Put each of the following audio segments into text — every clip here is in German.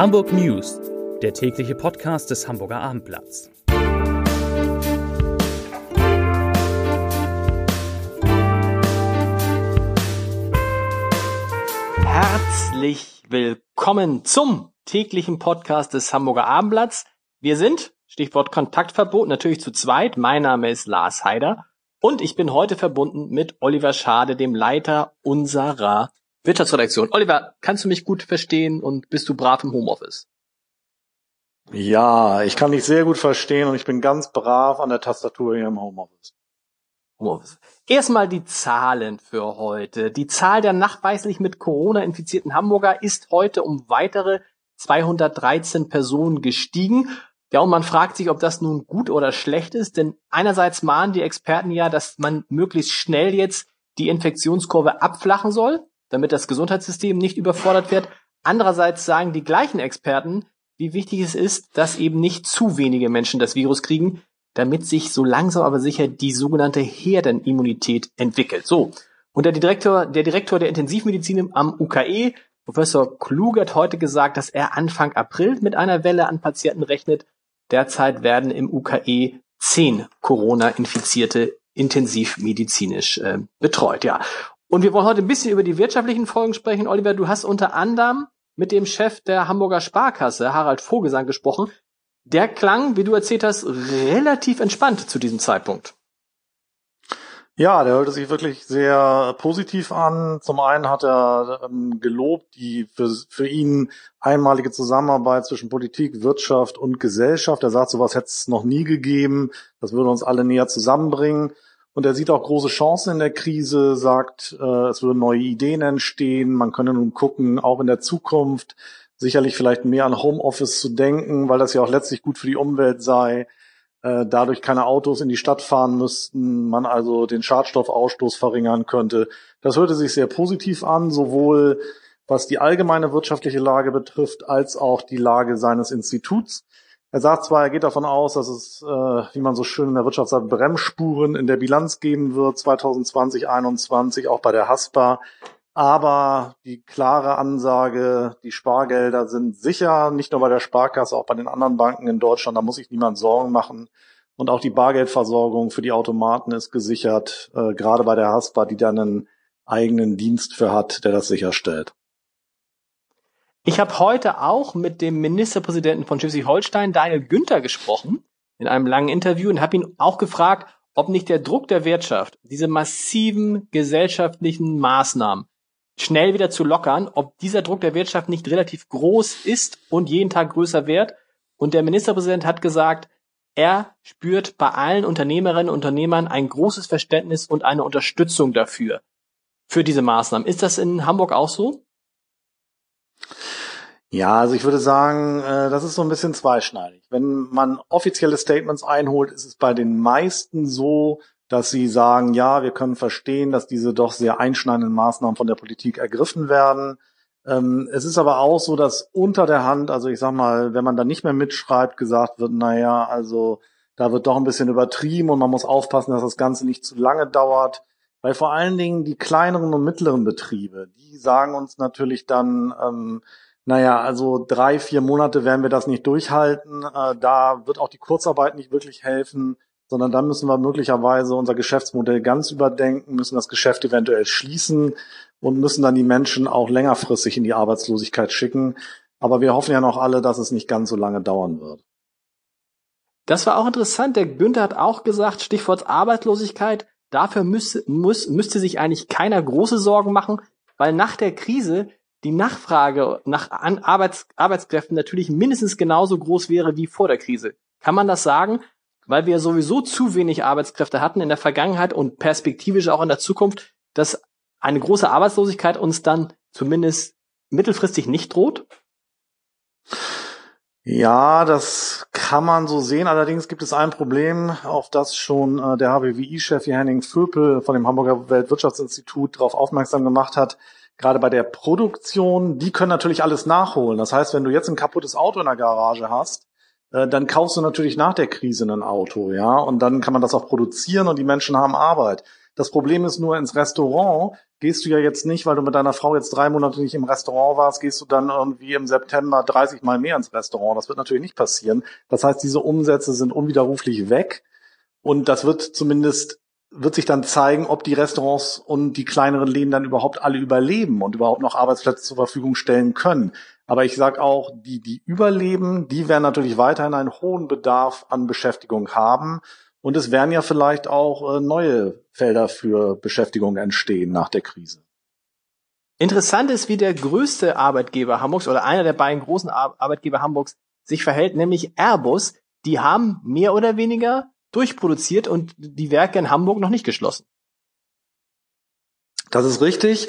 Hamburg News, der tägliche Podcast des Hamburger Abendblatts. Herzlich willkommen zum täglichen Podcast des Hamburger Abendblatts. Wir sind, Stichwort Kontaktverbot, natürlich zu zweit. Mein Name ist Lars Heider und ich bin heute verbunden mit Oliver Schade, dem Leiter unserer Wirtschaftsredaktion. Oliver, kannst du mich gut verstehen und bist du brav im Homeoffice? Ja, ich kann dich sehr gut verstehen und ich bin ganz brav an der Tastatur hier im Homeoffice. Homeoffice. Erstmal die Zahlen für heute. Die Zahl der nachweislich mit Corona infizierten Hamburger ist heute um weitere 213 Personen gestiegen. Ja, und man fragt sich, ob das nun gut oder schlecht ist, denn einerseits mahnen die Experten ja, dass man möglichst schnell jetzt die Infektionskurve abflachen soll damit das Gesundheitssystem nicht überfordert wird. Andererseits sagen die gleichen Experten, wie wichtig es ist, dass eben nicht zu wenige Menschen das Virus kriegen, damit sich so langsam aber sicher die sogenannte Herdenimmunität entwickelt. So. Und der Direktor, der Direktor der Intensivmedizin am UKE, Professor Klug, hat heute gesagt, dass er Anfang April mit einer Welle an Patienten rechnet. Derzeit werden im UKE zehn Corona-Infizierte intensivmedizinisch äh, betreut. Ja. Und wir wollen heute ein bisschen über die wirtschaftlichen Folgen sprechen. Oliver, du hast unter anderem mit dem Chef der Hamburger Sparkasse, Harald Vogelsang, gesprochen. Der klang, wie du erzählt hast, relativ entspannt zu diesem Zeitpunkt. Ja, der hörte sich wirklich sehr positiv an. Zum einen hat er ähm, gelobt die für, für ihn einmalige Zusammenarbeit zwischen Politik, Wirtschaft und Gesellschaft. Er sagt, sowas hätte es noch nie gegeben. Das würde uns alle näher zusammenbringen. Und er sieht auch große Chancen in der Krise, sagt, äh, es würden neue Ideen entstehen. Man könne nun gucken, auch in der Zukunft sicherlich vielleicht mehr an Homeoffice zu denken, weil das ja auch letztlich gut für die Umwelt sei. Äh, dadurch keine Autos in die Stadt fahren müssten, man also den Schadstoffausstoß verringern könnte. Das hörte sich sehr positiv an, sowohl was die allgemeine wirtschaftliche Lage betrifft, als auch die Lage seines Instituts. Er sagt zwar, er geht davon aus, dass es, äh, wie man so schön in der Wirtschaft sagt, Bremsspuren in der Bilanz geben wird 2020, 2021, auch bei der Haspa. Aber die klare Ansage, die Spargelder sind sicher, nicht nur bei der Sparkasse, auch bei den anderen Banken in Deutschland, da muss sich niemand Sorgen machen. Und auch die Bargeldversorgung für die Automaten ist gesichert, äh, gerade bei der Haspa, die da einen eigenen Dienst für hat, der das sicherstellt. Ich habe heute auch mit dem Ministerpräsidenten von Schleswig-Holstein, Daniel Günther, gesprochen in einem langen Interview und habe ihn auch gefragt, ob nicht der Druck der Wirtschaft, diese massiven gesellschaftlichen Maßnahmen schnell wieder zu lockern, ob dieser Druck der Wirtschaft nicht relativ groß ist und jeden Tag größer wird. Und der Ministerpräsident hat gesagt, er spürt bei allen Unternehmerinnen und Unternehmern ein großes Verständnis und eine Unterstützung dafür, für diese Maßnahmen. Ist das in Hamburg auch so? Ja, also ich würde sagen, äh, das ist so ein bisschen zweischneidig. Wenn man offizielle Statements einholt, ist es bei den meisten so, dass sie sagen, ja, wir können verstehen, dass diese doch sehr einschneidenden Maßnahmen von der Politik ergriffen werden. Ähm, es ist aber auch so, dass unter der Hand, also ich sag mal, wenn man da nicht mehr mitschreibt, gesagt wird, na ja, also da wird doch ein bisschen übertrieben und man muss aufpassen, dass das Ganze nicht zu lange dauert. Weil vor allen Dingen die kleineren und mittleren Betriebe, die sagen uns natürlich dann, ähm, naja, also drei, vier Monate werden wir das nicht durchhalten. Äh, da wird auch die Kurzarbeit nicht wirklich helfen, sondern dann müssen wir möglicherweise unser Geschäftsmodell ganz überdenken, müssen das Geschäft eventuell schließen und müssen dann die Menschen auch längerfristig in die Arbeitslosigkeit schicken. Aber wir hoffen ja noch alle, dass es nicht ganz so lange dauern wird. Das war auch interessant. Der Günther hat auch gesagt, Stichwort Arbeitslosigkeit, dafür müsste, muss, müsste sich eigentlich keiner große Sorgen machen, weil nach der Krise die Nachfrage nach Arbeits Arbeitskräften natürlich mindestens genauso groß wäre wie vor der Krise. Kann man das sagen? Weil wir sowieso zu wenig Arbeitskräfte hatten in der Vergangenheit und perspektivisch auch in der Zukunft, dass eine große Arbeitslosigkeit uns dann zumindest mittelfristig nicht droht? Ja, das kann man so sehen. Allerdings gibt es ein Problem, auf das schon äh, der HBWI-Chef Henning Vöpel von dem Hamburger Weltwirtschaftsinstitut darauf aufmerksam gemacht hat gerade bei der Produktion, die können natürlich alles nachholen. Das heißt, wenn du jetzt ein kaputtes Auto in der Garage hast, äh, dann kaufst du natürlich nach der Krise ein Auto, ja, und dann kann man das auch produzieren und die Menschen haben Arbeit. Das Problem ist nur ins Restaurant, gehst du ja jetzt nicht, weil du mit deiner Frau jetzt drei Monate nicht im Restaurant warst, gehst du dann irgendwie im September 30 Mal mehr ins Restaurant. Das wird natürlich nicht passieren. Das heißt, diese Umsätze sind unwiderruflich weg. Und das wird zumindest wird sich dann zeigen, ob die Restaurants und die kleineren Läden dann überhaupt alle überleben und überhaupt noch Arbeitsplätze zur Verfügung stellen können. Aber ich sage auch, die, die überleben, die werden natürlich weiterhin einen hohen Bedarf an Beschäftigung haben. Und es werden ja vielleicht auch äh, neue Felder für Beschäftigung entstehen nach der Krise. Interessant ist, wie der größte Arbeitgeber Hamburgs oder einer der beiden großen Arbeitgeber Hamburgs sich verhält, nämlich Airbus. Die haben mehr oder weniger durchproduziert und die Werke in Hamburg noch nicht geschlossen. Das ist richtig.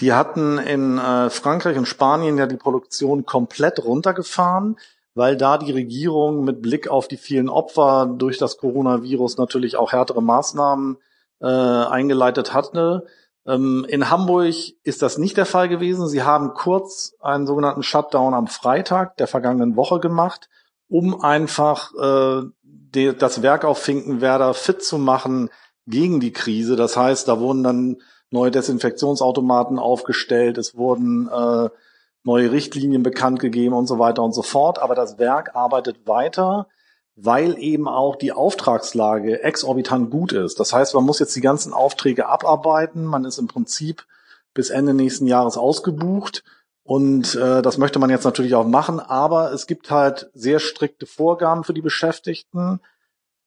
Die hatten in äh, Frankreich und Spanien ja die Produktion komplett runtergefahren, weil da die Regierung mit Blick auf die vielen Opfer durch das Coronavirus natürlich auch härtere Maßnahmen äh, eingeleitet hatte. Ähm, in Hamburg ist das nicht der Fall gewesen. Sie haben kurz einen sogenannten Shutdown am Freitag der vergangenen Woche gemacht, um einfach äh, die, das Werk auf Finkenwerder fit zu machen gegen die Krise. Das heißt, da wurden dann neue Desinfektionsautomaten aufgestellt, es wurden äh, neue Richtlinien bekannt gegeben und so weiter und so fort. Aber das Werk arbeitet weiter, weil eben auch die Auftragslage exorbitant gut ist. Das heißt, man muss jetzt die ganzen Aufträge abarbeiten. Man ist im Prinzip bis Ende nächsten Jahres ausgebucht. Und äh, das möchte man jetzt natürlich auch machen, aber es gibt halt sehr strikte Vorgaben für die Beschäftigten.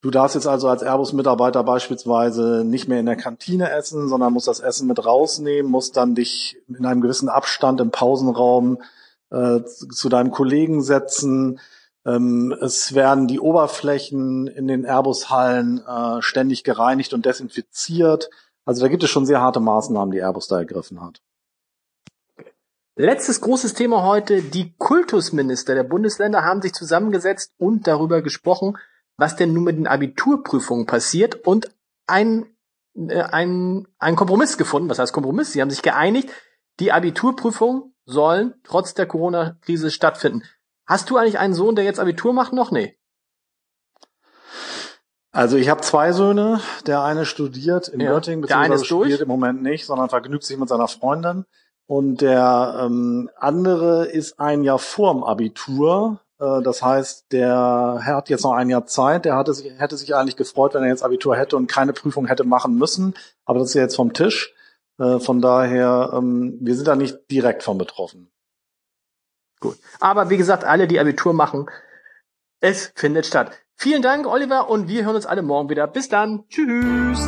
Du darfst jetzt also als Airbus-Mitarbeiter beispielsweise nicht mehr in der Kantine essen, sondern musst das Essen mit rausnehmen, musst dann dich in einem gewissen Abstand im Pausenraum äh, zu deinem Kollegen setzen. Ähm, es werden die Oberflächen in den Airbus-Hallen äh, ständig gereinigt und desinfiziert. Also da gibt es schon sehr harte Maßnahmen, die Airbus da ergriffen hat. Letztes großes Thema heute. Die Kultusminister der Bundesländer haben sich zusammengesetzt und darüber gesprochen, was denn nun mit den Abiturprüfungen passiert und ein, äh, ein, ein Kompromiss gefunden. Was heißt Kompromiss? Sie haben sich geeinigt, die Abiturprüfungen sollen trotz der Corona-Krise stattfinden. Hast du eigentlich einen Sohn, der jetzt Abitur macht? Noch nee. Also ich habe zwei Söhne. Der eine studiert in ja, Göttingen, beziehungsweise studiert im Moment nicht, sondern vergnügt sich mit seiner Freundin. Und der ähm, andere ist ein Jahr vorm Abitur. Äh, das heißt, der Herr hat jetzt noch ein Jahr Zeit. Der hatte sich, hätte sich eigentlich gefreut, wenn er jetzt Abitur hätte und keine Prüfung hätte machen müssen. Aber das ist ja jetzt vom Tisch. Äh, von daher, ähm, wir sind da nicht direkt von betroffen. Gut. Aber wie gesagt, alle, die Abitur machen, es findet statt. Vielen Dank, Oliver, und wir hören uns alle morgen wieder. Bis dann. Tschüss.